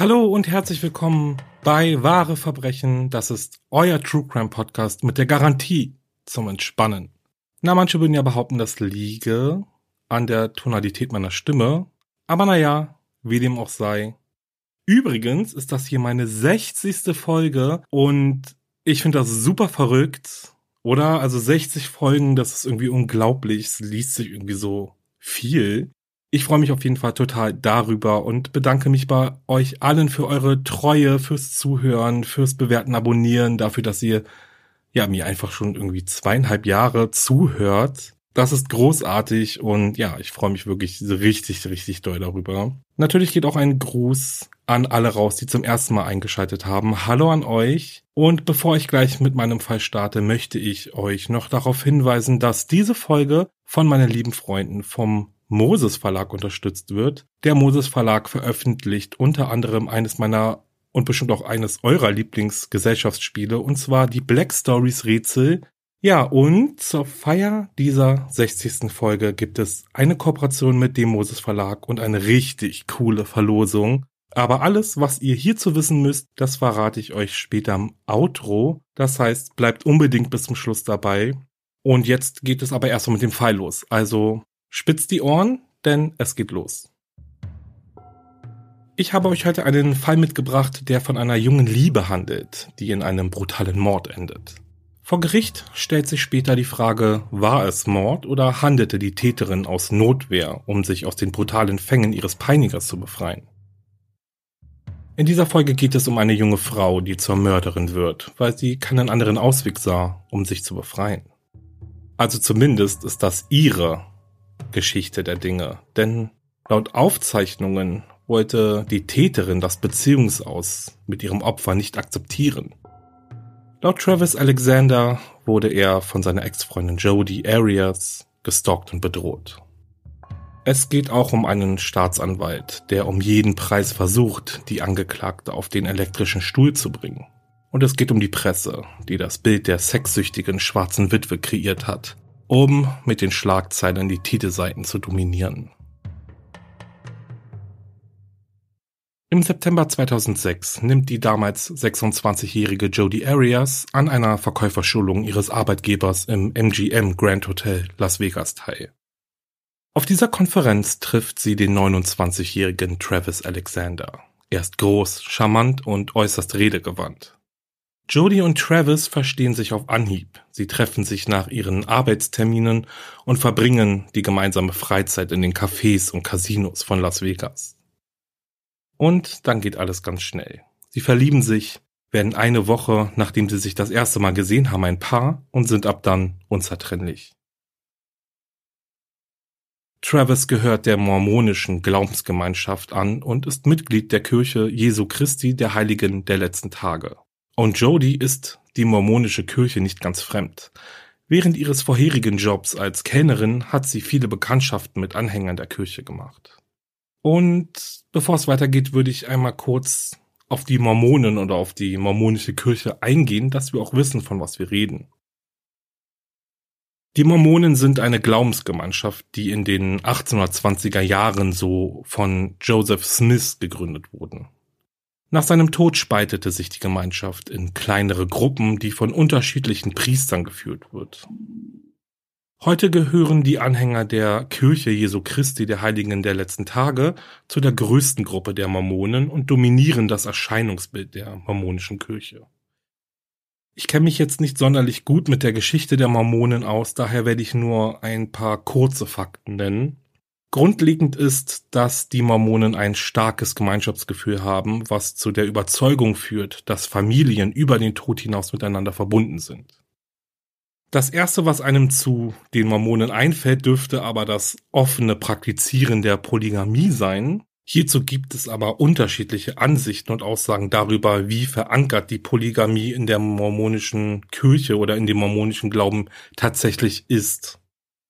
Hallo und herzlich willkommen bei Wahre Verbrechen. Das ist euer True Crime Podcast mit der Garantie zum Entspannen. Na, manche würden ja behaupten, das liege an der Tonalität meiner Stimme. Aber naja, wie dem auch sei. Übrigens ist das hier meine 60. Folge und ich finde das super verrückt. Oder? Also 60 Folgen, das ist irgendwie unglaublich. Es liest sich irgendwie so viel. Ich freue mich auf jeden Fall total darüber und bedanke mich bei euch allen für eure Treue, fürs Zuhören, fürs Bewerten, Abonnieren, dafür, dass ihr ja mir einfach schon irgendwie zweieinhalb Jahre zuhört. Das ist großartig und ja, ich freue mich wirklich richtig, richtig doll darüber. Natürlich geht auch ein Gruß an alle raus, die zum ersten Mal eingeschaltet haben. Hallo an euch. Und bevor ich gleich mit meinem Fall starte, möchte ich euch noch darauf hinweisen, dass diese Folge von meinen lieben Freunden vom Moses Verlag unterstützt wird. Der Moses Verlag veröffentlicht unter anderem eines meiner und bestimmt auch eines eurer Lieblingsgesellschaftsspiele, und zwar die Black Stories Rätsel. Ja, und zur Feier dieser 60. Folge gibt es eine Kooperation mit dem Moses Verlag und eine richtig coole Verlosung. Aber alles, was ihr hierzu wissen müsst, das verrate ich euch später im Outro. Das heißt, bleibt unbedingt bis zum Schluss dabei. Und jetzt geht es aber erstmal mit dem Pfeil los. Also Spitzt die Ohren, denn es geht los. Ich habe euch heute einen Fall mitgebracht, der von einer jungen Liebe handelt, die in einem brutalen Mord endet. Vor Gericht stellt sich später die Frage, war es Mord oder handelte die Täterin aus Notwehr, um sich aus den brutalen Fängen ihres Peinigers zu befreien? In dieser Folge geht es um eine junge Frau, die zur Mörderin wird, weil sie keinen anderen Ausweg sah, um sich zu befreien. Also zumindest ist das ihre Geschichte der Dinge. Denn laut Aufzeichnungen wollte die Täterin das Beziehungsaus mit ihrem Opfer nicht akzeptieren. Laut Travis Alexander wurde er von seiner Ex-Freundin Jodie Arias gestalkt und bedroht. Es geht auch um einen Staatsanwalt, der um jeden Preis versucht, die Angeklagte auf den elektrischen Stuhl zu bringen. Und es geht um die Presse, die das Bild der sexsüchtigen schwarzen Witwe kreiert hat um mit den Schlagzeilen die Titelseiten zu dominieren. Im September 2006 nimmt die damals 26-jährige Jodie Arias an einer Verkäuferschulung ihres Arbeitgebers im MGM Grand Hotel Las Vegas teil. Auf dieser Konferenz trifft sie den 29-jährigen Travis Alexander. Er ist groß, charmant und äußerst redegewandt. Jodie und Travis verstehen sich auf Anhieb. Sie treffen sich nach ihren Arbeitsterminen und verbringen die gemeinsame Freizeit in den Cafés und Casinos von Las Vegas. Und dann geht alles ganz schnell. Sie verlieben sich, werden eine Woche, nachdem sie sich das erste Mal gesehen haben, ein Paar und sind ab dann unzertrennlich. Travis gehört der mormonischen Glaubensgemeinschaft an und ist Mitglied der Kirche Jesu Christi der Heiligen der letzten Tage. Und Jodie ist die mormonische Kirche nicht ganz fremd. Während ihres vorherigen Jobs als Kellnerin hat sie viele Bekanntschaften mit Anhängern der Kirche gemacht. Und bevor es weitergeht, würde ich einmal kurz auf die Mormonen oder auf die mormonische Kirche eingehen, dass wir auch wissen, von was wir reden. Die Mormonen sind eine Glaubensgemeinschaft, die in den 1820er Jahren so von Joseph Smith gegründet wurden. Nach seinem Tod spaltete sich die Gemeinschaft in kleinere Gruppen, die von unterschiedlichen Priestern geführt wird. Heute gehören die Anhänger der Kirche Jesu Christi der Heiligen der letzten Tage zu der größten Gruppe der Mormonen und dominieren das Erscheinungsbild der mormonischen Kirche. Ich kenne mich jetzt nicht sonderlich gut mit der Geschichte der Mormonen aus, daher werde ich nur ein paar kurze Fakten nennen. Grundlegend ist, dass die Mormonen ein starkes Gemeinschaftsgefühl haben, was zu der Überzeugung führt, dass Familien über den Tod hinaus miteinander verbunden sind. Das erste, was einem zu den Mormonen einfällt, dürfte aber das offene Praktizieren der Polygamie sein. Hierzu gibt es aber unterschiedliche Ansichten und Aussagen darüber, wie verankert die Polygamie in der mormonischen Kirche oder in dem mormonischen Glauben tatsächlich ist.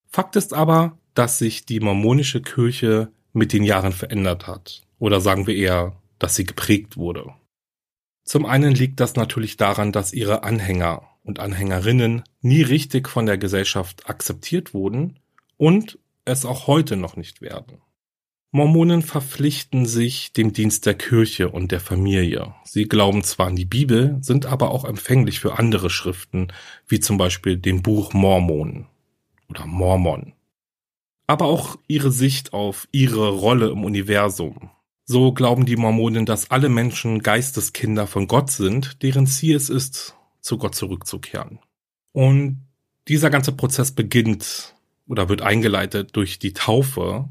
Fakt ist aber, dass sich die mormonische Kirche mit den Jahren verändert hat. Oder sagen wir eher, dass sie geprägt wurde. Zum einen liegt das natürlich daran, dass ihre Anhänger und Anhängerinnen nie richtig von der Gesellschaft akzeptiert wurden und es auch heute noch nicht werden. Mormonen verpflichten sich dem Dienst der Kirche und der Familie. Sie glauben zwar an die Bibel, sind aber auch empfänglich für andere Schriften, wie zum Beispiel dem Buch Mormon oder Mormon. Aber auch ihre Sicht auf ihre Rolle im Universum. So glauben die Mormonen, dass alle Menschen Geisteskinder von Gott sind, deren Ziel es ist, zu Gott zurückzukehren. Und dieser ganze Prozess beginnt oder wird eingeleitet durch die Taufe,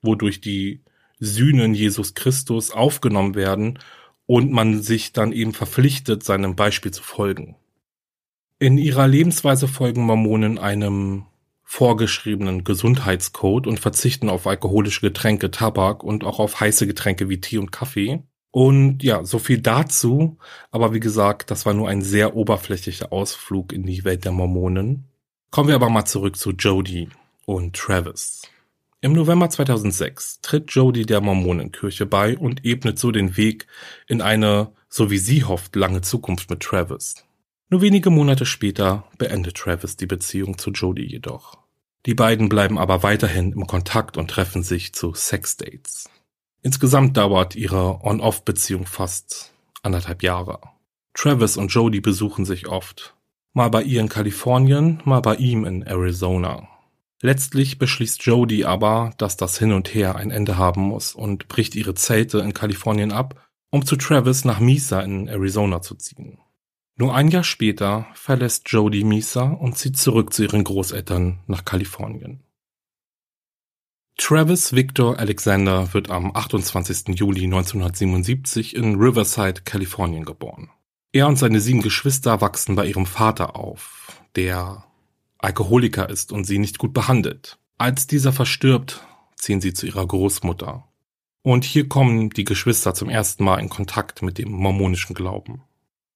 wodurch die Sühnen Jesus Christus aufgenommen werden und man sich dann eben verpflichtet, seinem Beispiel zu folgen. In ihrer Lebensweise folgen Mormonen einem vorgeschriebenen Gesundheitscode und verzichten auf alkoholische Getränke, Tabak und auch auf heiße Getränke wie Tee und Kaffee. Und ja, so viel dazu. Aber wie gesagt, das war nur ein sehr oberflächlicher Ausflug in die Welt der Mormonen. Kommen wir aber mal zurück zu Jody und Travis. Im November 2006 tritt Jody der Mormonenkirche bei und ebnet so den Weg in eine, so wie sie hofft, lange Zukunft mit Travis. Nur wenige Monate später beendet Travis die Beziehung zu Jody jedoch. Die beiden bleiben aber weiterhin im Kontakt und treffen sich zu Sexdates. Insgesamt dauert ihre On-Off-Beziehung fast anderthalb Jahre. Travis und Jody besuchen sich oft. Mal bei ihr in Kalifornien, mal bei ihm in Arizona. Letztlich beschließt Jody aber, dass das Hin und Her ein Ende haben muss und bricht ihre Zelte in Kalifornien ab, um zu Travis nach Mesa in Arizona zu ziehen. Nur ein Jahr später verlässt Jody Mesa und zieht zurück zu ihren Großeltern nach Kalifornien. Travis Victor Alexander wird am 28. Juli 1977 in Riverside, Kalifornien geboren. Er und seine sieben Geschwister wachsen bei ihrem Vater auf, der Alkoholiker ist und sie nicht gut behandelt. Als dieser verstirbt, ziehen sie zu ihrer Großmutter. Und hier kommen die Geschwister zum ersten Mal in Kontakt mit dem mormonischen Glauben.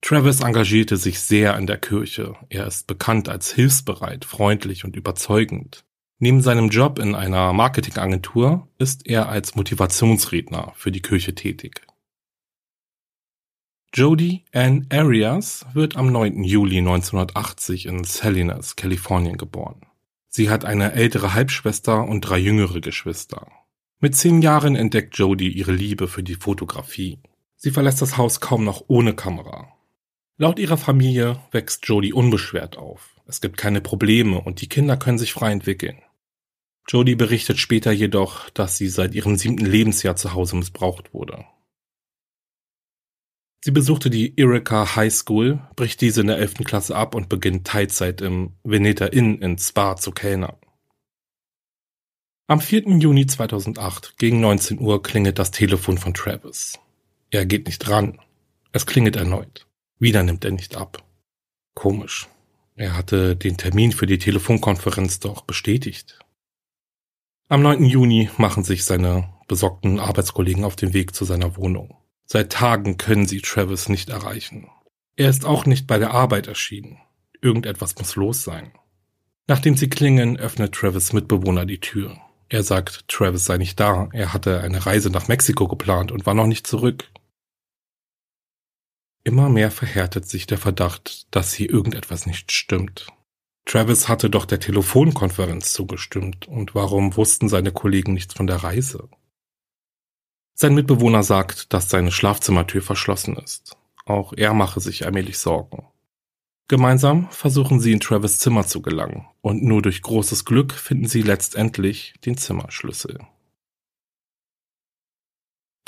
Travis engagierte sich sehr in der Kirche. Er ist bekannt als hilfsbereit, freundlich und überzeugend. Neben seinem Job in einer Marketingagentur ist er als Motivationsredner für die Kirche tätig. Jody Ann Arias wird am 9. Juli 1980 in Salinas, Kalifornien geboren. Sie hat eine ältere Halbschwester und drei jüngere Geschwister. Mit zehn Jahren entdeckt Jody ihre Liebe für die Fotografie. Sie verlässt das Haus kaum noch ohne Kamera. Laut ihrer Familie wächst Jody unbeschwert auf. Es gibt keine Probleme und die Kinder können sich frei entwickeln. Jody berichtet später jedoch, dass sie seit ihrem siebten Lebensjahr zu Hause missbraucht wurde. Sie besuchte die Erika High School, bricht diese in der 11. Klasse ab und beginnt Teilzeit im Veneta Inn in Spa zu kellnern. Am 4. Juni 2008 gegen 19 Uhr klingelt das Telefon von Travis. Er geht nicht ran. Es klingelt erneut. Wieder nimmt er nicht ab. Komisch. Er hatte den Termin für die Telefonkonferenz doch bestätigt. Am 9. Juni machen sich seine besorgten Arbeitskollegen auf den Weg zu seiner Wohnung. Seit Tagen können sie Travis nicht erreichen. Er ist auch nicht bei der Arbeit erschienen. Irgendetwas muss los sein. Nachdem sie klingen, öffnet Travis Mitbewohner die Tür. Er sagt, Travis sei nicht da, er hatte eine Reise nach Mexiko geplant und war noch nicht zurück. Immer mehr verhärtet sich der Verdacht, dass hier irgendetwas nicht stimmt. Travis hatte doch der Telefonkonferenz zugestimmt, und warum wussten seine Kollegen nichts von der Reise? Sein Mitbewohner sagt, dass seine Schlafzimmertür verschlossen ist. Auch er mache sich allmählich Sorgen. Gemeinsam versuchen sie in Travis Zimmer zu gelangen, und nur durch großes Glück finden sie letztendlich den Zimmerschlüssel.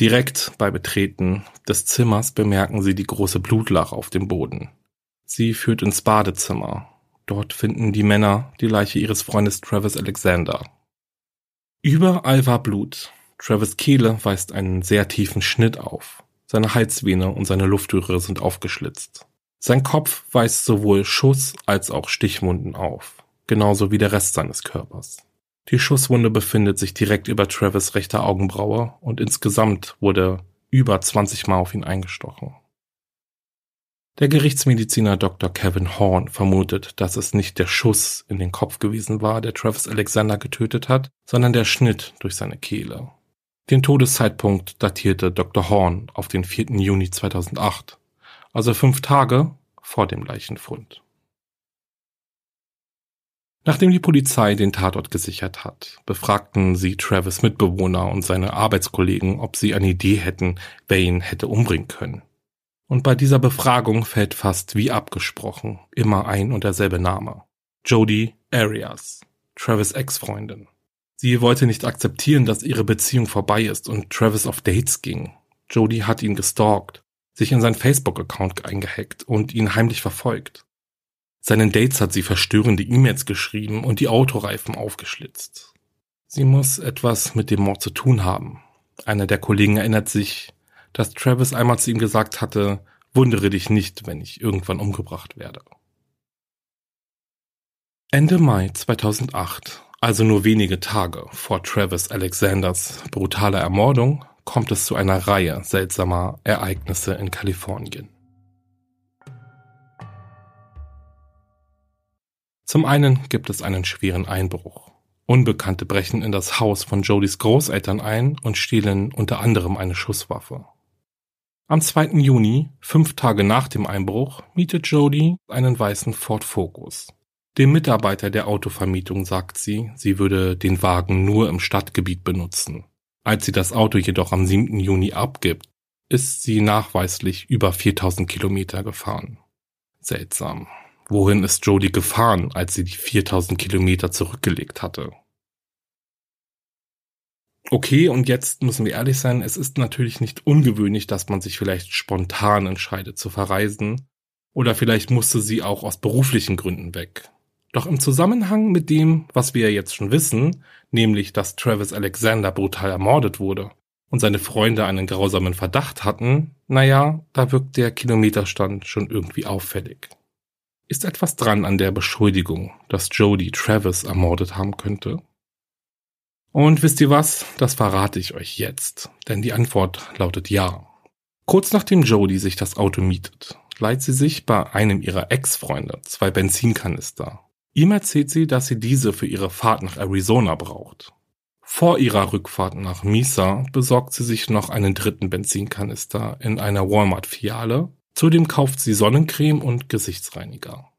Direkt bei Betreten des Zimmers bemerken sie die große Blutlache auf dem Boden. Sie führt ins Badezimmer. Dort finden die Männer die Leiche ihres Freundes Travis Alexander. Überall war Blut. Travis Kehle weist einen sehr tiefen Schnitt auf. Seine Halsvene und seine Luftröhre sind aufgeschlitzt. Sein Kopf weist sowohl Schuss als auch Stichwunden auf, genauso wie der Rest seines Körpers. Die Schusswunde befindet sich direkt über Travis rechter Augenbraue und insgesamt wurde über 20 Mal auf ihn eingestochen. Der Gerichtsmediziner Dr. Kevin Horn vermutet, dass es nicht der Schuss in den Kopf gewesen war, der Travis Alexander getötet hat, sondern der Schnitt durch seine Kehle. Den Todeszeitpunkt datierte Dr. Horn auf den 4. Juni 2008, also fünf Tage vor dem Leichenfund. Nachdem die Polizei den Tatort gesichert hat, befragten sie Travis Mitbewohner und seine Arbeitskollegen, ob sie eine Idee hätten, wer ihn hätte umbringen können. Und bei dieser Befragung fällt fast wie abgesprochen immer ein und derselbe Name. Jody Arias, Travis Ex-Freundin. Sie wollte nicht akzeptieren, dass ihre Beziehung vorbei ist und Travis auf Dates ging. Jody hat ihn gestalkt, sich in seinen Facebook-Account eingehackt und ihn heimlich verfolgt. Seinen Dates hat sie verstörende E-Mails geschrieben und die Autoreifen aufgeschlitzt. Sie muss etwas mit dem Mord zu tun haben. Einer der Kollegen erinnert sich, dass Travis einmal zu ihm gesagt hatte, wundere dich nicht, wenn ich irgendwann umgebracht werde. Ende Mai 2008, also nur wenige Tage vor Travis Alexanders brutaler Ermordung, kommt es zu einer Reihe seltsamer Ereignisse in Kalifornien. Zum einen gibt es einen schweren Einbruch. Unbekannte brechen in das Haus von Jodys Großeltern ein und stehlen unter anderem eine Schusswaffe. Am 2. Juni, fünf Tage nach dem Einbruch, mietet Jody einen weißen Ford Focus. Dem Mitarbeiter der Autovermietung sagt sie, sie würde den Wagen nur im Stadtgebiet benutzen. Als sie das Auto jedoch am 7. Juni abgibt, ist sie nachweislich über 4000 Kilometer gefahren. Seltsam. Wohin ist Jodie gefahren, als sie die 4000 Kilometer zurückgelegt hatte? Okay, und jetzt müssen wir ehrlich sein, es ist natürlich nicht ungewöhnlich, dass man sich vielleicht spontan entscheidet zu verreisen. Oder vielleicht musste sie auch aus beruflichen Gründen weg. Doch im Zusammenhang mit dem, was wir jetzt schon wissen, nämlich dass Travis Alexander brutal ermordet wurde und seine Freunde einen grausamen Verdacht hatten, naja, da wirkt der Kilometerstand schon irgendwie auffällig. Ist etwas dran an der Beschuldigung, dass Jody Travis ermordet haben könnte? Und wisst ihr was? Das verrate ich euch jetzt, denn die Antwort lautet ja. Kurz nachdem Jody sich das Auto mietet, leiht sie sich bei einem ihrer Ex-Freunde zwei Benzinkanister. Ihm erzählt sie, dass sie diese für ihre Fahrt nach Arizona braucht. Vor ihrer Rückfahrt nach Mesa besorgt sie sich noch einen dritten Benzinkanister in einer Walmart-Filiale Zudem kauft sie Sonnencreme und Gesichtsreiniger.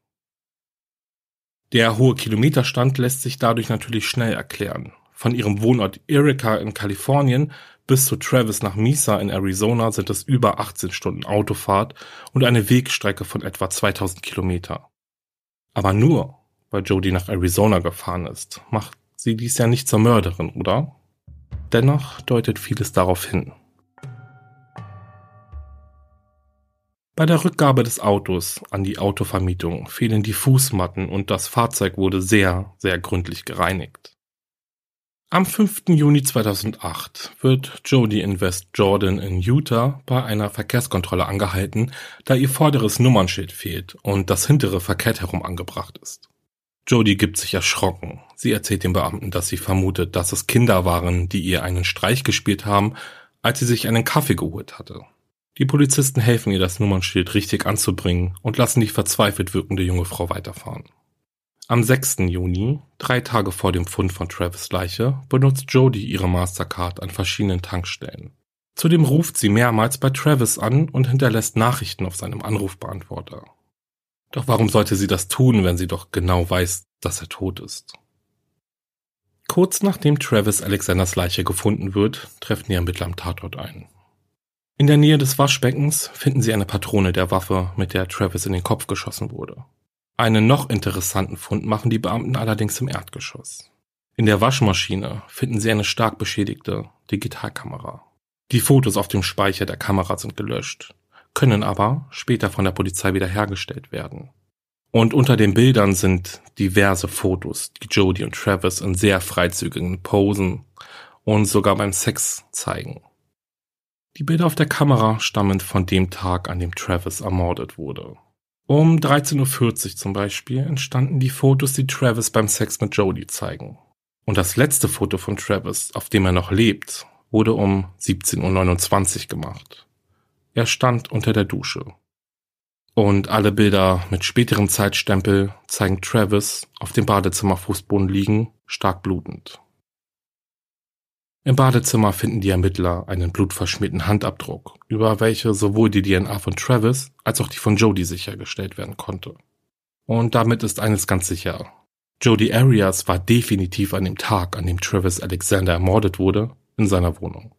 Der hohe Kilometerstand lässt sich dadurch natürlich schnell erklären. Von ihrem Wohnort Erika in Kalifornien bis zu Travis nach Mesa in Arizona sind es über 18 Stunden Autofahrt und eine Wegstrecke von etwa 2000 Kilometer. Aber nur, weil Jodie nach Arizona gefahren ist, macht sie dies ja nicht zur Mörderin, oder? Dennoch deutet vieles darauf hin. Bei der Rückgabe des Autos an die Autovermietung fehlen die Fußmatten und das Fahrzeug wurde sehr, sehr gründlich gereinigt. Am 5. Juni 2008 wird Jodie in West Jordan in Utah bei einer Verkehrskontrolle angehalten, da ihr vorderes Nummernschild fehlt und das hintere verkehrt herum angebracht ist. Jodie gibt sich erschrocken. Sie erzählt dem Beamten, dass sie vermutet, dass es Kinder waren, die ihr einen Streich gespielt haben, als sie sich einen Kaffee geholt hatte. Die Polizisten helfen ihr, das Nummernschild richtig anzubringen und lassen die verzweifelt wirkende junge Frau weiterfahren. Am 6. Juni, drei Tage vor dem Fund von Travis Leiche, benutzt Jodie ihre Mastercard an verschiedenen Tankstellen. Zudem ruft sie mehrmals bei Travis an und hinterlässt Nachrichten auf seinem Anrufbeantworter. Doch warum sollte sie das tun, wenn sie doch genau weiß, dass er tot ist? Kurz nachdem Travis Alexanders Leiche gefunden wird, treffen die Ermittler am Tatort ein. In der Nähe des Waschbeckens finden sie eine Patrone der Waffe, mit der Travis in den Kopf geschossen wurde. Einen noch interessanten Fund machen die Beamten allerdings im Erdgeschoss. In der Waschmaschine finden sie eine stark beschädigte Digitalkamera. Die Fotos auf dem Speicher der Kamera sind gelöscht, können aber später von der Polizei wiederhergestellt werden. Und unter den Bildern sind diverse Fotos, die Jodie und Travis in sehr freizügigen Posen und sogar beim Sex zeigen. Die Bilder auf der Kamera stammen von dem Tag, an dem Travis ermordet wurde. Um 13.40 Uhr zum Beispiel entstanden die Fotos, die Travis beim Sex mit Jodie zeigen. Und das letzte Foto von Travis, auf dem er noch lebt, wurde um 17.29 Uhr gemacht. Er stand unter der Dusche. Und alle Bilder mit späterem Zeitstempel zeigen Travis auf dem Badezimmerfußboden liegen, stark blutend. Im Badezimmer finden die Ermittler einen blutverschmierten Handabdruck, über welche sowohl die DNA von Travis als auch die von Jody sichergestellt werden konnte. Und damit ist eines ganz sicher. Jody Arias war definitiv an dem Tag, an dem Travis Alexander ermordet wurde, in seiner Wohnung.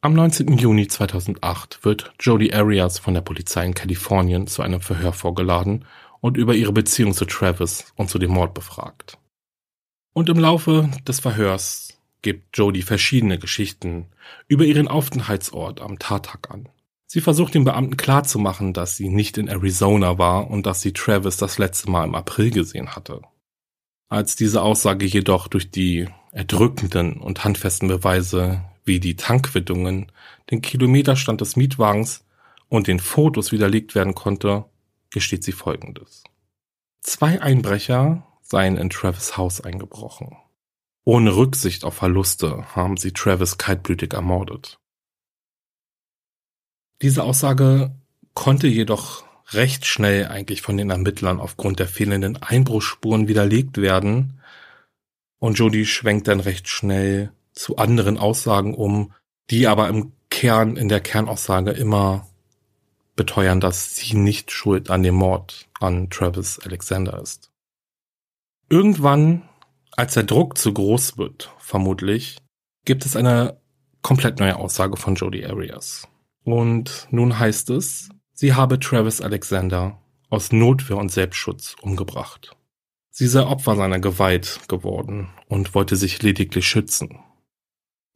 Am 19. Juni 2008 wird Jody Arias von der Polizei in Kalifornien zu einem Verhör vorgeladen und über ihre Beziehung zu Travis und zu dem Mord befragt. Und im Laufe des Verhörs gibt Jodie verschiedene Geschichten über ihren Aufenthaltsort am Tattag an. Sie versucht den Beamten klarzumachen, dass sie nicht in Arizona war und dass sie Travis das letzte Mal im April gesehen hatte. Als diese Aussage jedoch durch die erdrückenden und handfesten Beweise wie die Tankquittungen, den Kilometerstand des Mietwagens und den Fotos widerlegt werden konnte, gesteht sie Folgendes. Zwei Einbrecher seien in Travis Haus eingebrochen. Ohne Rücksicht auf Verluste haben sie Travis kaltblütig ermordet. Diese Aussage konnte jedoch recht schnell eigentlich von den Ermittlern aufgrund der fehlenden Einbruchsspuren widerlegt werden und Jody schwenkt dann recht schnell zu anderen Aussagen um, die aber im Kern, in der Kernaussage immer beteuern, dass sie nicht schuld an dem Mord an Travis Alexander ist. Irgendwann als der Druck zu groß wird, vermutlich, gibt es eine komplett neue Aussage von Jodie Arias. Und nun heißt es, sie habe Travis Alexander aus Notwehr und Selbstschutz umgebracht. Sie sei Opfer seiner Gewalt geworden und wollte sich lediglich schützen.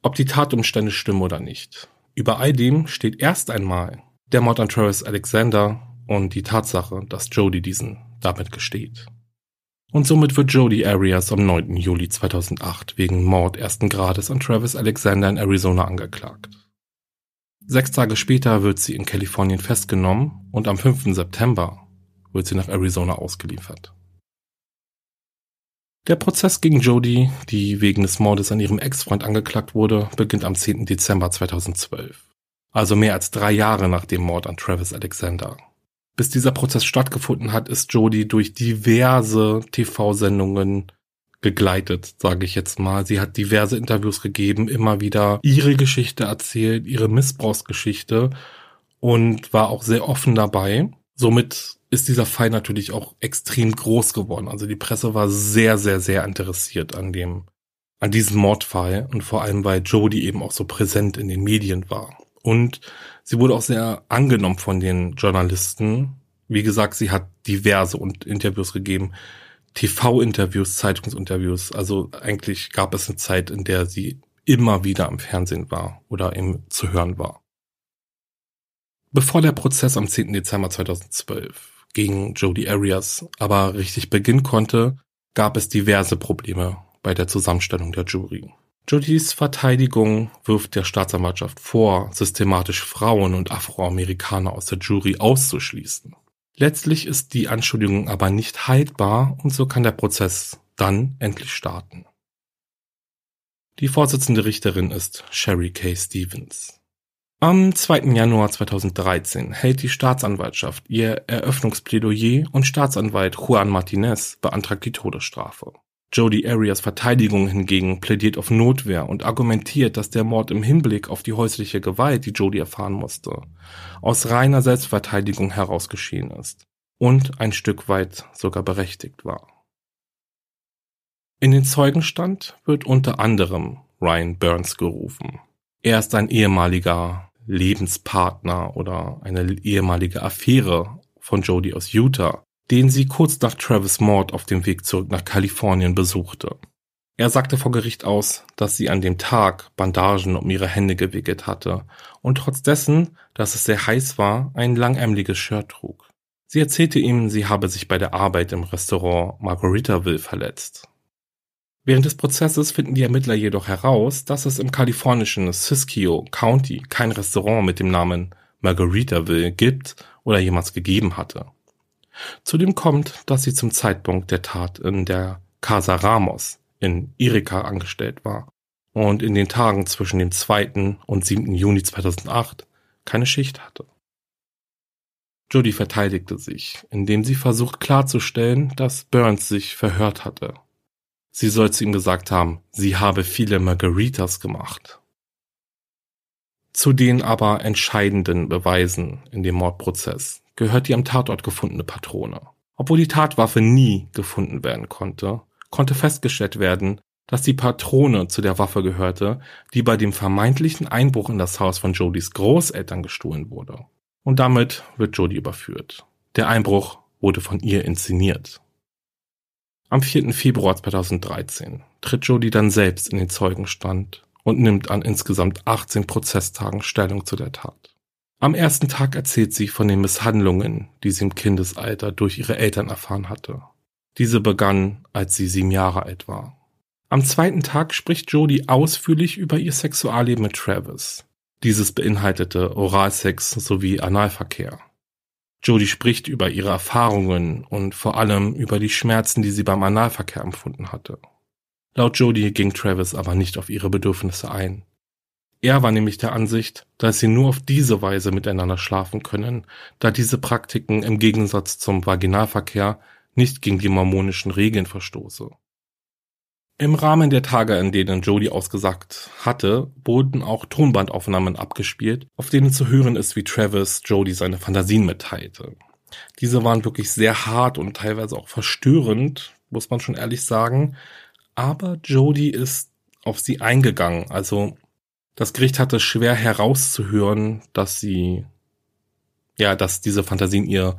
Ob die Tatumstände stimmen oder nicht. Über all dem steht erst einmal der Mord an Travis Alexander und die Tatsache, dass Jodie diesen damit gesteht. Und somit wird Jodie Arias am 9. Juli 2008 wegen Mord ersten Grades an Travis Alexander in Arizona angeklagt. Sechs Tage später wird sie in Kalifornien festgenommen und am 5. September wird sie nach Arizona ausgeliefert. Der Prozess gegen Jodie, die wegen des Mordes an ihrem Ex-Freund angeklagt wurde, beginnt am 10. Dezember 2012. Also mehr als drei Jahre nach dem Mord an Travis Alexander. Bis dieser Prozess stattgefunden hat, ist Jodie durch diverse TV-Sendungen gegleitet, sage ich jetzt mal. Sie hat diverse Interviews gegeben, immer wieder ihre Geschichte erzählt, ihre Missbrauchsgeschichte und war auch sehr offen dabei. Somit ist dieser Fall natürlich auch extrem groß geworden. Also die Presse war sehr, sehr, sehr interessiert an dem, an diesem Mordfall und vor allem, weil Jodie eben auch so präsent in den Medien war. Und sie wurde auch sehr angenommen von den Journalisten. Wie gesagt, sie hat diverse Interviews gegeben. TV-Interviews, Zeitungsinterviews. Also eigentlich gab es eine Zeit, in der sie immer wieder am Fernsehen war oder eben zu hören war. Bevor der Prozess am 10. Dezember 2012 gegen Jodie Arias aber richtig beginnen konnte, gab es diverse Probleme bei der Zusammenstellung der Jury. Jodys Verteidigung wirft der Staatsanwaltschaft vor, systematisch Frauen und Afroamerikaner aus der Jury auszuschließen. Letztlich ist die Anschuldigung aber nicht haltbar und so kann der Prozess dann endlich starten. Die Vorsitzende Richterin ist Sherry K. Stevens. Am 2. Januar 2013 hält die Staatsanwaltschaft ihr Eröffnungsplädoyer und Staatsanwalt Juan Martinez beantragt die Todesstrafe. Jody Arias Verteidigung hingegen plädiert auf Notwehr und argumentiert, dass der Mord im Hinblick auf die häusliche Gewalt, die Jody erfahren musste, aus reiner Selbstverteidigung heraus geschehen ist und ein Stück weit sogar berechtigt war. In den Zeugenstand wird unter anderem Ryan Burns gerufen. Er ist ein ehemaliger Lebenspartner oder eine ehemalige Affäre von Jody aus Utah, den sie kurz nach Travis Mord auf dem Weg zurück nach Kalifornien besuchte. Er sagte vor Gericht aus, dass sie an dem Tag Bandagen um ihre Hände gewickelt hatte und trotz dessen, dass es sehr heiß war, ein langärmliches Shirt trug. Sie erzählte ihm, sie habe sich bei der Arbeit im Restaurant Margaritaville verletzt. Während des Prozesses finden die Ermittler jedoch heraus, dass es im kalifornischen Siskiyou County kein Restaurant mit dem Namen Margaritaville gibt oder jemals gegeben hatte. Zudem kommt, dass sie zum Zeitpunkt der Tat in der Casa Ramos in Erika angestellt war und in den Tagen zwischen dem 2. und 7. Juni 2008 keine Schicht hatte. Judy verteidigte sich, indem sie versucht klarzustellen, dass Burns sich verhört hatte. Sie soll zu ihm gesagt haben, sie habe viele Margaritas gemacht. Zu den aber entscheidenden Beweisen in dem Mordprozess gehört die am Tatort gefundene Patrone. Obwohl die Tatwaffe nie gefunden werden konnte, konnte festgestellt werden, dass die Patrone zu der Waffe gehörte, die bei dem vermeintlichen Einbruch in das Haus von Jodys Großeltern gestohlen wurde. Und damit wird Jody überführt. Der Einbruch wurde von ihr inszeniert. Am 4. Februar 2013 tritt Jody dann selbst in den Zeugenstand und nimmt an insgesamt 18 Prozesstagen Stellung zu der Tat. Am ersten Tag erzählt sie von den Misshandlungen, die sie im Kindesalter durch ihre Eltern erfahren hatte. Diese begann, als sie sieben Jahre alt war. Am zweiten Tag spricht Jodie ausführlich über ihr Sexualleben mit Travis. Dieses beinhaltete Oralsex sowie Analverkehr. Jodie spricht über ihre Erfahrungen und vor allem über die Schmerzen, die sie beim Analverkehr empfunden hatte. Laut Jodie ging Travis aber nicht auf ihre Bedürfnisse ein. Er war nämlich der Ansicht, dass sie nur auf diese Weise miteinander schlafen können, da diese Praktiken im Gegensatz zum Vaginalverkehr nicht gegen die mormonischen Regeln verstoße. Im Rahmen der Tage, in denen Jodie ausgesagt hatte, wurden auch Tonbandaufnahmen abgespielt, auf denen zu hören ist, wie Travis Jodie seine Fantasien mitteilte. Diese waren wirklich sehr hart und teilweise auch verstörend, muss man schon ehrlich sagen. Aber Jodie ist auf sie eingegangen, also das Gericht hatte schwer herauszuhören, dass sie, ja, dass diese Fantasien ihr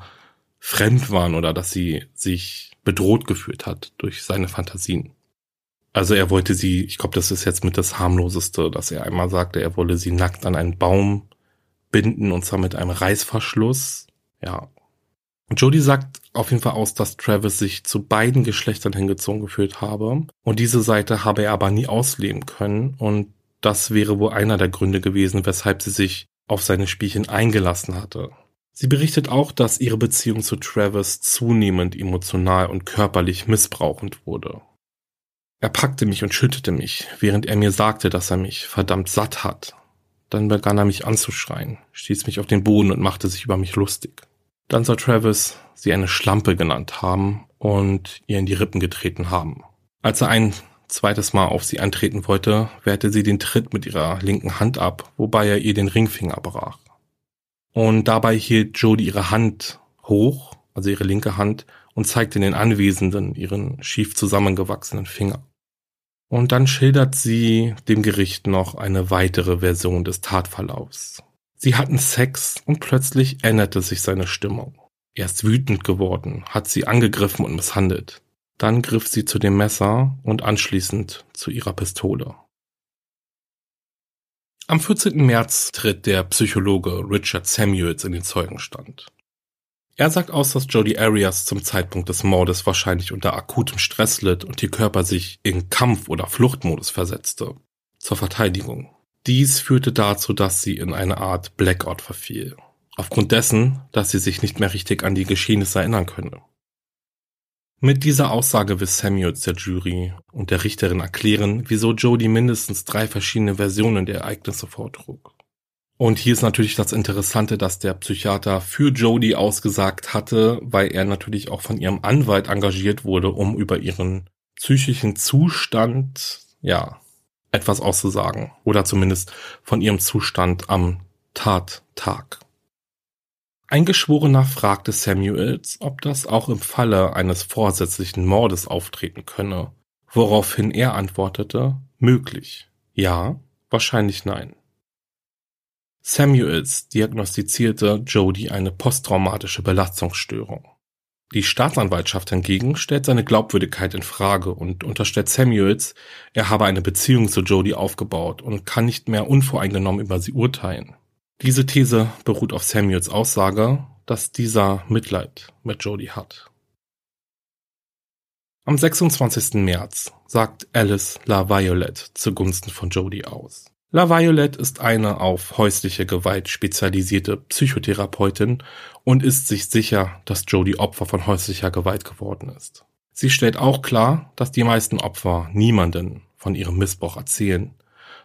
fremd waren oder dass sie sich bedroht gefühlt hat durch seine Fantasien. Also er wollte sie, ich glaube, das ist jetzt mit das harmloseste, dass er einmal sagte, er wolle sie nackt an einen Baum binden und zwar mit einem Reißverschluss. Ja. Und Jodie sagt auf jeden Fall aus, dass Travis sich zu beiden Geschlechtern hingezogen gefühlt habe und diese Seite habe er aber nie ausleben können und das wäre wohl einer der Gründe gewesen, weshalb sie sich auf seine Spielchen eingelassen hatte. Sie berichtet auch, dass ihre Beziehung zu Travis zunehmend emotional und körperlich missbrauchend wurde. Er packte mich und schüttete mich, während er mir sagte, dass er mich verdammt satt hat. Dann begann er mich anzuschreien, stieß mich auf den Boden und machte sich über mich lustig. Dann soll Travis sie eine Schlampe genannt haben und ihr in die Rippen getreten haben. Als er einen zweites Mal auf sie antreten wollte, wehrte sie den Tritt mit ihrer linken Hand ab, wobei er ihr den Ringfinger brach. Und dabei hielt Jodie ihre Hand hoch, also ihre linke Hand, und zeigte den Anwesenden ihren schief zusammengewachsenen Finger. Und dann schildert sie dem Gericht noch eine weitere Version des Tatverlaufs. Sie hatten Sex und plötzlich änderte sich seine Stimmung. Er ist wütend geworden, hat sie angegriffen und misshandelt. Dann griff sie zu dem Messer und anschließend zu ihrer Pistole. Am 14. März tritt der Psychologe Richard Samuels in den Zeugenstand. Er sagt aus, dass Jody Arias zum Zeitpunkt des Mordes wahrscheinlich unter akutem Stress litt und ihr Körper sich in Kampf- oder Fluchtmodus versetzte. Zur Verteidigung. Dies führte dazu, dass sie in eine Art Blackout verfiel. Aufgrund dessen, dass sie sich nicht mehr richtig an die Geschehnisse erinnern könne. Mit dieser Aussage will Samuels der Jury und der Richterin erklären, wieso Jody mindestens drei verschiedene Versionen der Ereignisse vortrug. Und hier ist natürlich das Interessante, dass der Psychiater für Jody ausgesagt hatte, weil er natürlich auch von ihrem Anwalt engagiert wurde, um über ihren psychischen Zustand, ja, etwas auszusagen. Oder zumindest von ihrem Zustand am Tattag. Ein Geschworener fragte Samuels, ob das auch im Falle eines vorsätzlichen Mordes auftreten könne, woraufhin er antwortete, möglich. Ja, wahrscheinlich nein. Samuels diagnostizierte Jody eine posttraumatische Belastungsstörung. Die Staatsanwaltschaft hingegen stellt seine Glaubwürdigkeit in Frage und unterstellt Samuels, er habe eine Beziehung zu Jody aufgebaut und kann nicht mehr unvoreingenommen über sie urteilen. Diese These beruht auf Samuels Aussage, dass dieser Mitleid mit Jody hat. Am 26. März sagt Alice La Violette zugunsten von Jody aus. La Violette ist eine auf häusliche Gewalt spezialisierte Psychotherapeutin und ist sich sicher, dass Jody Opfer von häuslicher Gewalt geworden ist. Sie stellt auch klar, dass die meisten Opfer niemanden von ihrem Missbrauch erzählen.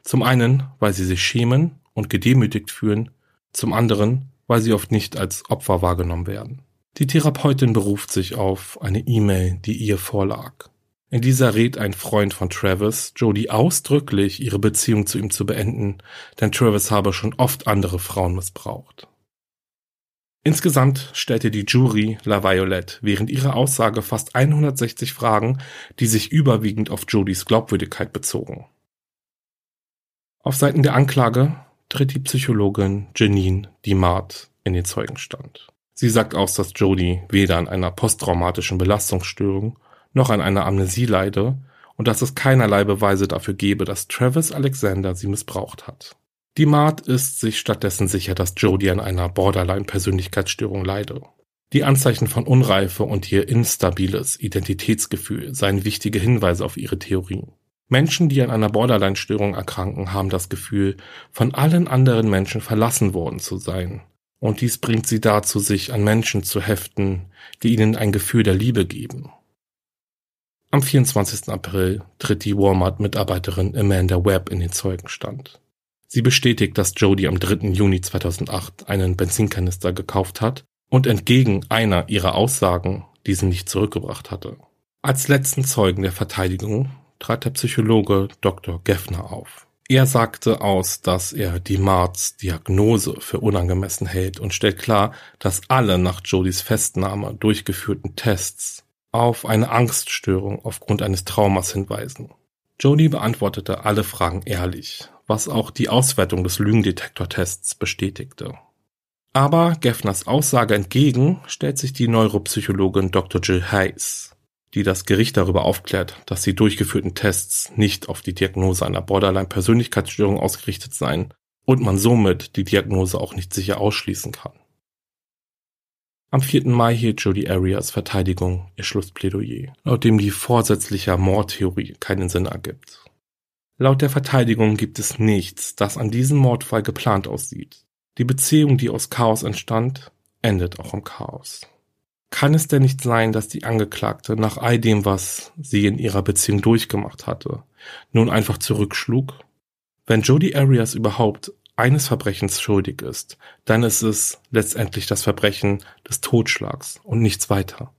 Zum einen, weil sie sich schämen und gedemütigt fühlen, zum anderen, weil sie oft nicht als Opfer wahrgenommen werden. Die Therapeutin beruft sich auf eine E-Mail, die ihr vorlag. In dieser rät ein Freund von Travis, Jodie ausdrücklich ihre Beziehung zu ihm zu beenden, denn Travis habe schon oft andere Frauen missbraucht. Insgesamt stellte die Jury La Violette während ihrer Aussage fast 160 Fragen, die sich überwiegend auf Jodies Glaubwürdigkeit bezogen. Auf Seiten der Anklage tritt die Psychologin Janine Dimart in den Zeugenstand. Sie sagt aus, dass Jodie weder an einer posttraumatischen Belastungsstörung noch an einer Amnesie leide und dass es keinerlei Beweise dafür gebe, dass Travis Alexander sie missbraucht hat. Die ist sich stattdessen sicher, dass Jodie an einer Borderline-Persönlichkeitsstörung leide. Die Anzeichen von Unreife und ihr instabiles Identitätsgefühl seien wichtige Hinweise auf ihre Theorien. Menschen, die an einer Borderline-Störung erkranken, haben das Gefühl, von allen anderen Menschen verlassen worden zu sein. Und dies bringt sie dazu, sich an Menschen zu heften, die ihnen ein Gefühl der Liebe geben. Am 24. April tritt die Walmart-Mitarbeiterin Amanda Webb in den Zeugenstand. Sie bestätigt, dass Jody am 3. Juni 2008 einen Benzinkanister gekauft hat und entgegen einer ihrer Aussagen diesen nicht zurückgebracht hatte. Als letzten Zeugen der Verteidigung trat der Psychologe Dr. Geffner auf. Er sagte aus, dass er die Marz Diagnose für unangemessen hält und stellt klar, dass alle nach Jodys Festnahme durchgeführten Tests auf eine Angststörung aufgrund eines Traumas hinweisen. Jody beantwortete alle Fragen ehrlich, was auch die Auswertung des Lügendetektortests bestätigte. Aber Geffners Aussage entgegen stellt sich die Neuropsychologin Dr. Jill Hayes die das Gericht darüber aufklärt, dass die durchgeführten Tests nicht auf die Diagnose einer Borderline-Persönlichkeitsstörung ausgerichtet seien und man somit die Diagnose auch nicht sicher ausschließen kann. Am 4. Mai hielt Jody Arias Verteidigung ihr Schlussplädoyer, laut dem die vorsätzliche Mordtheorie keinen Sinn ergibt. Laut der Verteidigung gibt es nichts, das an diesem Mordfall geplant aussieht. Die Beziehung, die aus Chaos entstand, endet auch im Chaos. Kann es denn nicht sein, dass die Angeklagte nach all dem, was sie in ihrer Beziehung durchgemacht hatte, nun einfach zurückschlug? Wenn Jodi Arias überhaupt eines Verbrechens schuldig ist, dann ist es letztendlich das Verbrechen des Totschlags und nichts weiter.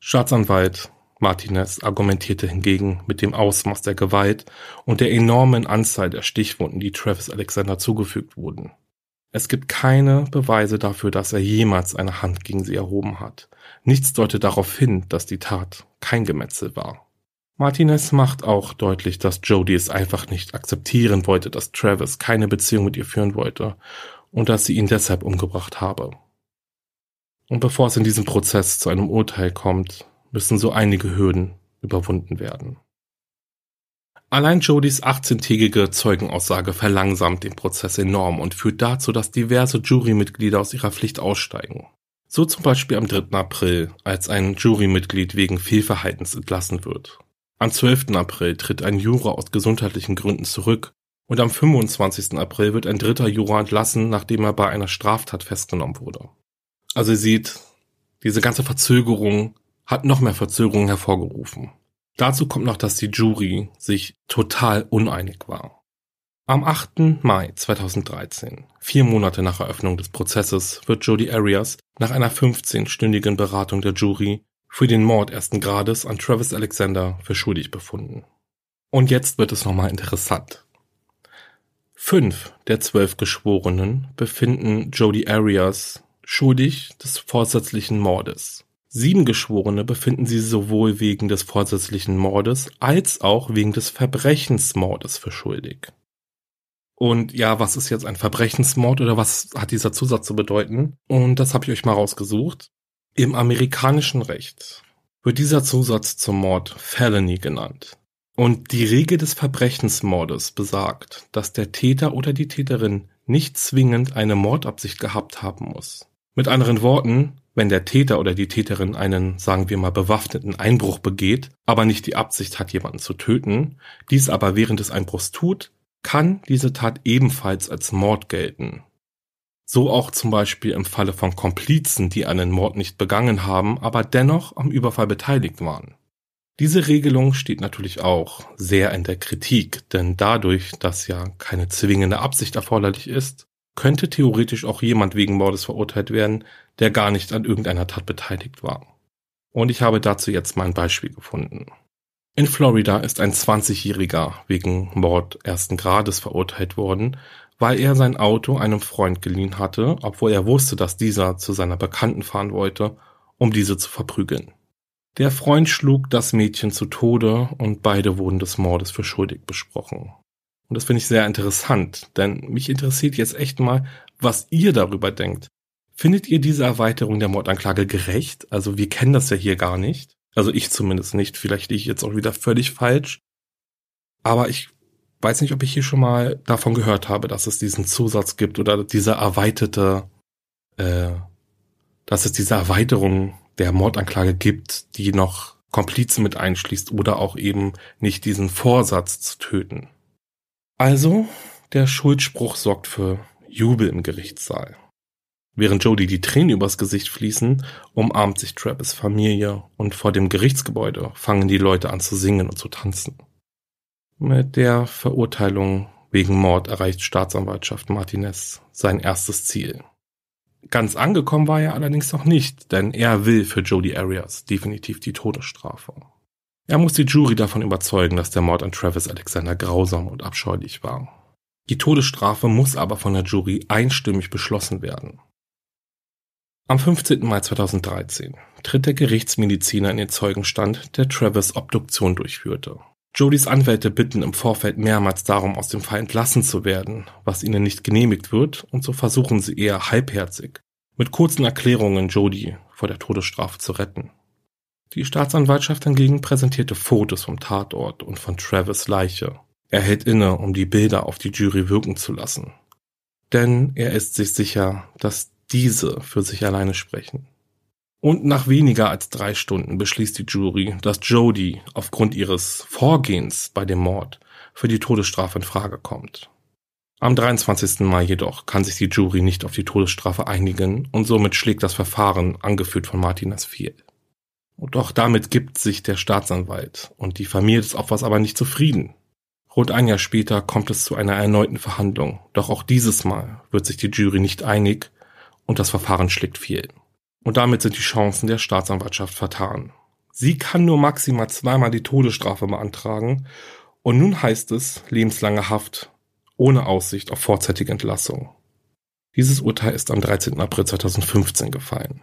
Staatsanwalt Martinez argumentierte hingegen mit dem Ausmaß der Gewalt und der enormen Anzahl der Stichwunden, die Travis Alexander zugefügt wurden. Es gibt keine Beweise dafür, dass er jemals eine Hand gegen sie erhoben hat. Nichts deutet darauf hin, dass die Tat kein Gemetzel war. Martinez macht auch deutlich, dass Jodie es einfach nicht akzeptieren wollte, dass Travis keine Beziehung mit ihr führen wollte und dass sie ihn deshalb umgebracht habe. Und bevor es in diesem Prozess zu einem Urteil kommt, müssen so einige Hürden überwunden werden. Allein Jodys 18-tägige Zeugenaussage verlangsamt den Prozess enorm und führt dazu, dass diverse Jurymitglieder aus ihrer Pflicht aussteigen. So zum Beispiel am 3. April, als ein Jurymitglied wegen Fehlverhaltens entlassen wird. Am 12. April tritt ein Juror aus gesundheitlichen Gründen zurück und am 25. April wird ein dritter Juror entlassen, nachdem er bei einer Straftat festgenommen wurde. Also ihr seht, diese ganze Verzögerung hat noch mehr Verzögerungen hervorgerufen. Dazu kommt noch, dass die Jury sich total uneinig war. Am 8. Mai 2013, vier Monate nach Eröffnung des Prozesses, wird Jodi Arias nach einer 15-stündigen Beratung der Jury für den Mord ersten Grades an Travis Alexander für schuldig befunden. Und jetzt wird es nochmal interessant. Fünf der zwölf Geschworenen befinden Jody Arias schuldig des vorsätzlichen Mordes. Sieben Geschworene befinden sie sowohl wegen des vorsätzlichen Mordes als auch wegen des Verbrechensmordes für schuldig. Und ja, was ist jetzt ein Verbrechensmord oder was hat dieser Zusatz zu bedeuten? Und das habe ich euch mal rausgesucht. Im amerikanischen Recht wird dieser Zusatz zum Mord Felony genannt. Und die Regel des Verbrechensmordes besagt, dass der Täter oder die Täterin nicht zwingend eine Mordabsicht gehabt haben muss. Mit anderen Worten, wenn der Täter oder die Täterin einen, sagen wir mal, bewaffneten Einbruch begeht, aber nicht die Absicht hat, jemanden zu töten, dies aber während des Einbruchs tut, kann diese Tat ebenfalls als Mord gelten. So auch zum Beispiel im Falle von Komplizen, die einen Mord nicht begangen haben, aber dennoch am Überfall beteiligt waren. Diese Regelung steht natürlich auch sehr in der Kritik, denn dadurch, dass ja keine zwingende Absicht erforderlich ist, könnte theoretisch auch jemand wegen Mordes verurteilt werden, der gar nicht an irgendeiner Tat beteiligt war. Und ich habe dazu jetzt mal ein Beispiel gefunden. In Florida ist ein 20-Jähriger wegen Mord ersten Grades verurteilt worden, weil er sein Auto einem Freund geliehen hatte, obwohl er wusste, dass dieser zu seiner Bekannten fahren wollte, um diese zu verprügeln. Der Freund schlug das Mädchen zu Tode und beide wurden des Mordes für schuldig besprochen. Und das finde ich sehr interessant, denn mich interessiert jetzt echt mal, was ihr darüber denkt. Findet ihr diese Erweiterung der Mordanklage gerecht? Also wir kennen das ja hier gar nicht. Also ich zumindest nicht. Vielleicht liege ich jetzt auch wieder völlig falsch. Aber ich weiß nicht, ob ich hier schon mal davon gehört habe, dass es diesen Zusatz gibt oder diese erweiterte, äh, dass es diese Erweiterung der Mordanklage gibt, die noch Komplizen mit einschließt oder auch eben nicht diesen Vorsatz zu töten. Also, der Schuldspruch sorgt für Jubel im Gerichtssaal. Während Jody die Tränen übers Gesicht fließen, umarmt sich Travis Familie und vor dem Gerichtsgebäude fangen die Leute an zu singen und zu tanzen. Mit der Verurteilung wegen Mord erreicht Staatsanwaltschaft Martinez sein erstes Ziel. Ganz angekommen war er allerdings noch nicht, denn er will für Jody Arias definitiv die Todesstrafe. Er muss die Jury davon überzeugen, dass der Mord an Travis Alexander grausam und abscheulich war. Die Todesstrafe muss aber von der Jury einstimmig beschlossen werden. Am 15. Mai 2013 tritt der Gerichtsmediziner in den Zeugenstand, der Travis Obduktion durchführte. Jodys Anwälte bitten im Vorfeld mehrmals darum, aus dem Fall entlassen zu werden, was ihnen nicht genehmigt wird, und so versuchen sie eher halbherzig, mit kurzen Erklärungen Jody vor der Todesstrafe zu retten. Die Staatsanwaltschaft hingegen präsentierte Fotos vom Tatort und von Travis Leiche. Er hält inne, um die Bilder auf die Jury wirken zu lassen. Denn er ist sich sicher, dass diese für sich alleine sprechen. Und nach weniger als drei Stunden beschließt die Jury, dass Jody aufgrund ihres Vorgehens bei dem Mord für die Todesstrafe in Frage kommt. Am 23. Mai jedoch kann sich die Jury nicht auf die Todesstrafe einigen und somit schlägt das Verfahren, angeführt von Martinez, fehl. Doch damit gibt sich der Staatsanwalt und die Familie des Opfers aber nicht zufrieden. Rund ein Jahr später kommt es zu einer erneuten Verhandlung, doch auch dieses Mal wird sich die Jury nicht einig und das Verfahren schlägt fehl. Und damit sind die Chancen der Staatsanwaltschaft vertan. Sie kann nur maximal zweimal die Todesstrafe beantragen und nun heißt es lebenslange Haft ohne Aussicht auf vorzeitige Entlassung. Dieses Urteil ist am 13. April 2015 gefallen.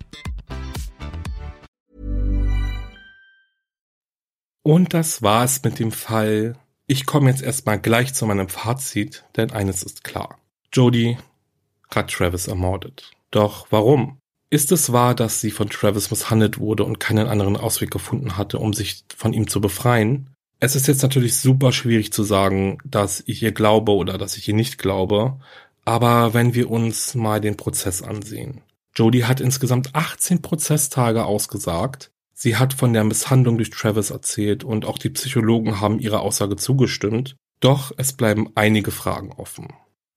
Und das war's mit dem Fall. Ich komme jetzt erstmal gleich zu meinem Fazit, denn eines ist klar. Jodie hat Travis ermordet. Doch warum? Ist es wahr, dass sie von Travis misshandelt wurde und keinen anderen Ausweg gefunden hatte, um sich von ihm zu befreien? Es ist jetzt natürlich super schwierig zu sagen, dass ich ihr glaube oder dass ich ihr nicht glaube, aber wenn wir uns mal den Prozess ansehen. Jodie hat insgesamt 18 Prozesstage ausgesagt. Sie hat von der Misshandlung durch Travis erzählt und auch die Psychologen haben ihrer Aussage zugestimmt. Doch es bleiben einige Fragen offen.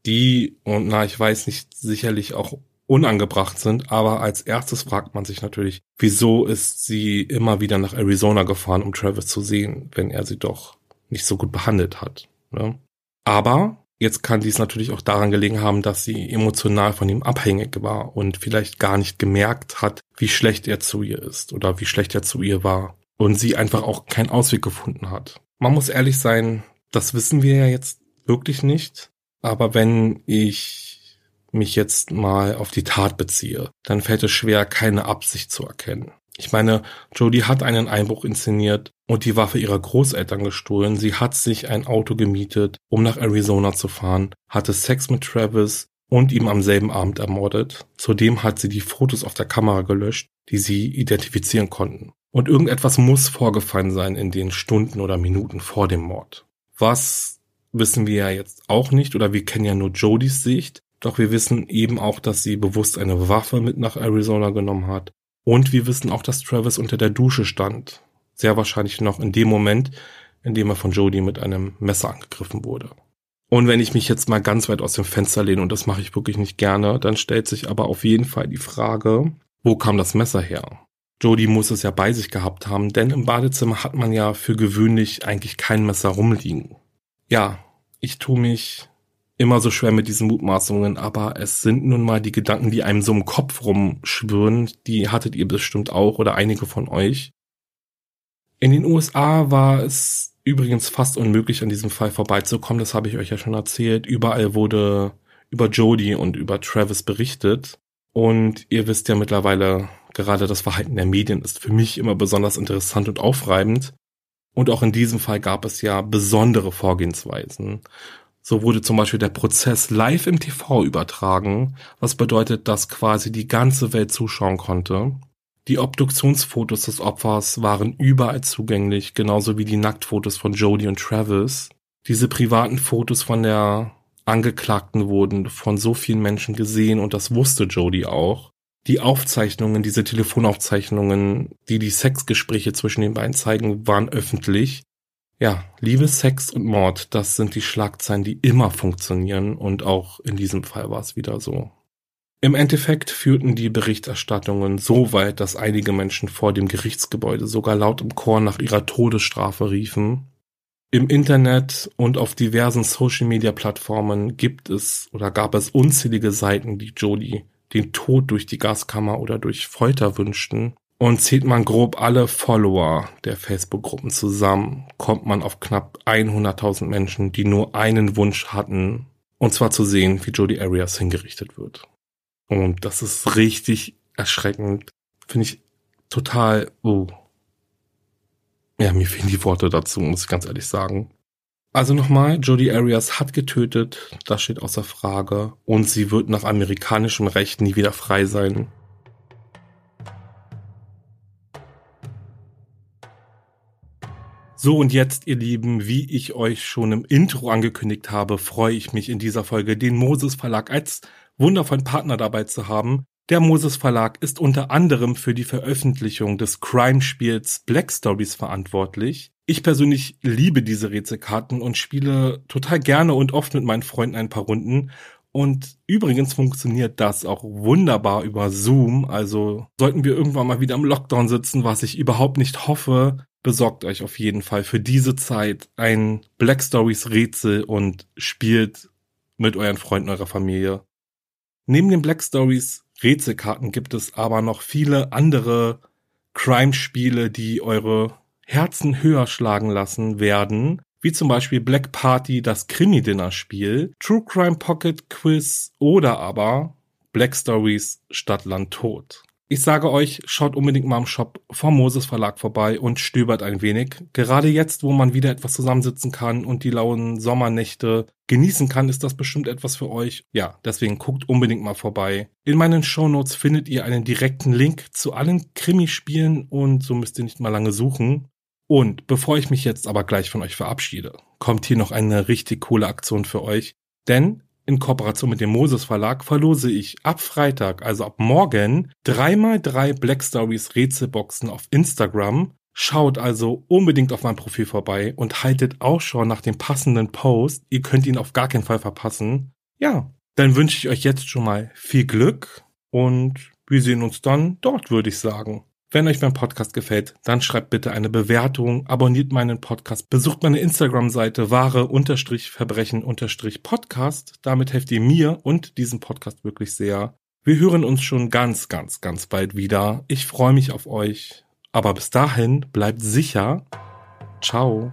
Die, und na, ich weiß nicht, sicherlich auch unangebracht sind, aber als erstes fragt man sich natürlich, wieso ist sie immer wieder nach Arizona gefahren, um Travis zu sehen, wenn er sie doch nicht so gut behandelt hat. Ne? Aber jetzt kann dies natürlich auch daran gelegen haben, dass sie emotional von ihm abhängig war und vielleicht gar nicht gemerkt hat, wie schlecht er zu ihr ist oder wie schlecht er zu ihr war und sie einfach auch keinen Ausweg gefunden hat. Man muss ehrlich sein, das wissen wir ja jetzt wirklich nicht, aber wenn ich mich jetzt mal auf die Tat beziehe, dann fällt es schwer, keine Absicht zu erkennen. Ich meine, Jodie hat einen Einbruch inszeniert und die Waffe ihrer Großeltern gestohlen. Sie hat sich ein Auto gemietet, um nach Arizona zu fahren, hatte Sex mit Travis und ihm am selben Abend ermordet. Zudem hat sie die Fotos auf der Kamera gelöscht, die sie identifizieren konnten. Und irgendetwas muss vorgefallen sein in den Stunden oder Minuten vor dem Mord. Was wissen wir ja jetzt auch nicht oder wir kennen ja nur Jodies Sicht. Doch wir wissen eben auch, dass sie bewusst eine Waffe mit nach Arizona genommen hat und wir wissen auch, dass Travis unter der Dusche stand. Sehr wahrscheinlich noch in dem Moment, in dem er von Jodie mit einem Messer angegriffen wurde. Und wenn ich mich jetzt mal ganz weit aus dem Fenster lehne, und das mache ich wirklich nicht gerne, dann stellt sich aber auf jeden Fall die Frage, wo kam das Messer her? Jodie muss es ja bei sich gehabt haben, denn im Badezimmer hat man ja für gewöhnlich eigentlich kein Messer rumliegen. Ja, ich tue mich immer so schwer mit diesen Mutmaßungen, aber es sind nun mal die Gedanken, die einem so im Kopf rumschwirren, die hattet ihr bestimmt auch oder einige von euch. In den USA war es übrigens fast unmöglich, an diesem Fall vorbeizukommen, das habe ich euch ja schon erzählt. Überall wurde über Jodie und über Travis berichtet. Und ihr wisst ja mittlerweile, gerade das Verhalten der Medien ist für mich immer besonders interessant und aufreibend. Und auch in diesem Fall gab es ja besondere Vorgehensweisen. So wurde zum Beispiel der Prozess live im TV übertragen, was bedeutet, dass quasi die ganze Welt zuschauen konnte. Die Obduktionsfotos des Opfers waren überall zugänglich, genauso wie die Nacktfotos von Jodie und Travis. Diese privaten Fotos von der Angeklagten wurden von so vielen Menschen gesehen und das wusste Jodie auch. Die Aufzeichnungen, diese Telefonaufzeichnungen, die die Sexgespräche zwischen den beiden zeigen, waren öffentlich ja, Liebe, Sex und Mord, das sind die Schlagzeilen, die immer funktionieren und auch in diesem Fall war es wieder so. Im Endeffekt führten die Berichterstattungen so weit, dass einige Menschen vor dem Gerichtsgebäude sogar laut im Chor nach ihrer Todesstrafe riefen. Im Internet und auf diversen Social-Media-Plattformen gibt es oder gab es unzählige Seiten, die Jodie den Tod durch die Gaskammer oder durch Folter wünschten. Und zählt man grob alle Follower der Facebook-Gruppen zusammen, kommt man auf knapp 100.000 Menschen, die nur einen Wunsch hatten, und zwar zu sehen, wie Jodie Arias hingerichtet wird. Und das ist richtig erschreckend. Finde ich total, oh. Ja, mir fehlen die Worte dazu, muss ich ganz ehrlich sagen. Also nochmal, Jodie Arias hat getötet, das steht außer Frage, und sie wird nach amerikanischem Recht nie wieder frei sein. So und jetzt, ihr Lieben, wie ich euch schon im Intro angekündigt habe, freue ich mich in dieser Folge, den Moses Verlag als wundervollen Partner dabei zu haben. Der Moses Verlag ist unter anderem für die Veröffentlichung des Crime-Spiels Black Stories verantwortlich. Ich persönlich liebe diese Rätselkarten und spiele total gerne und oft mit meinen Freunden ein paar Runden. Und übrigens funktioniert das auch wunderbar über Zoom. Also sollten wir irgendwann mal wieder im Lockdown sitzen, was ich überhaupt nicht hoffe, besorgt euch auf jeden Fall für diese Zeit ein Black Stories Rätsel und spielt mit euren Freunden eurer Familie. Neben den Black Stories Rätselkarten gibt es aber noch viele andere Crime-Spiele, die eure Herzen höher schlagen lassen werden, wie zum Beispiel Black Party, das Krimi-Dinner-Spiel, True Crime Pocket Quiz oder aber Black Stories Stadtland Tod. Ich sage euch, schaut unbedingt mal im Shop vom Moses Verlag vorbei und stöbert ein wenig. Gerade jetzt, wo man wieder etwas zusammensitzen kann und die lauen Sommernächte genießen kann, ist das bestimmt etwas für euch. Ja, deswegen guckt unbedingt mal vorbei. In meinen Shownotes findet ihr einen direkten Link zu allen Krimispielen und so müsst ihr nicht mal lange suchen. Und bevor ich mich jetzt aber gleich von euch verabschiede, kommt hier noch eine richtig coole Aktion für euch. Denn in Kooperation mit dem Moses Verlag verlose ich ab Freitag, also ab morgen, dreimal drei Black Stories Rätselboxen auf Instagram. Schaut also unbedingt auf mein Profil vorbei und haltet Ausschau nach dem passenden Post. Ihr könnt ihn auf gar keinen Fall verpassen. Ja, dann wünsche ich euch jetzt schon mal viel Glück und wir sehen uns dann dort, würde ich sagen. Wenn euch mein Podcast gefällt, dann schreibt bitte eine Bewertung, abonniert meinen Podcast, besucht meine Instagram-Seite wahre-verbrechen-podcast. Damit helft ihr mir und diesem Podcast wirklich sehr. Wir hören uns schon ganz, ganz, ganz bald wieder. Ich freue mich auf euch. Aber bis dahin, bleibt sicher. Ciao.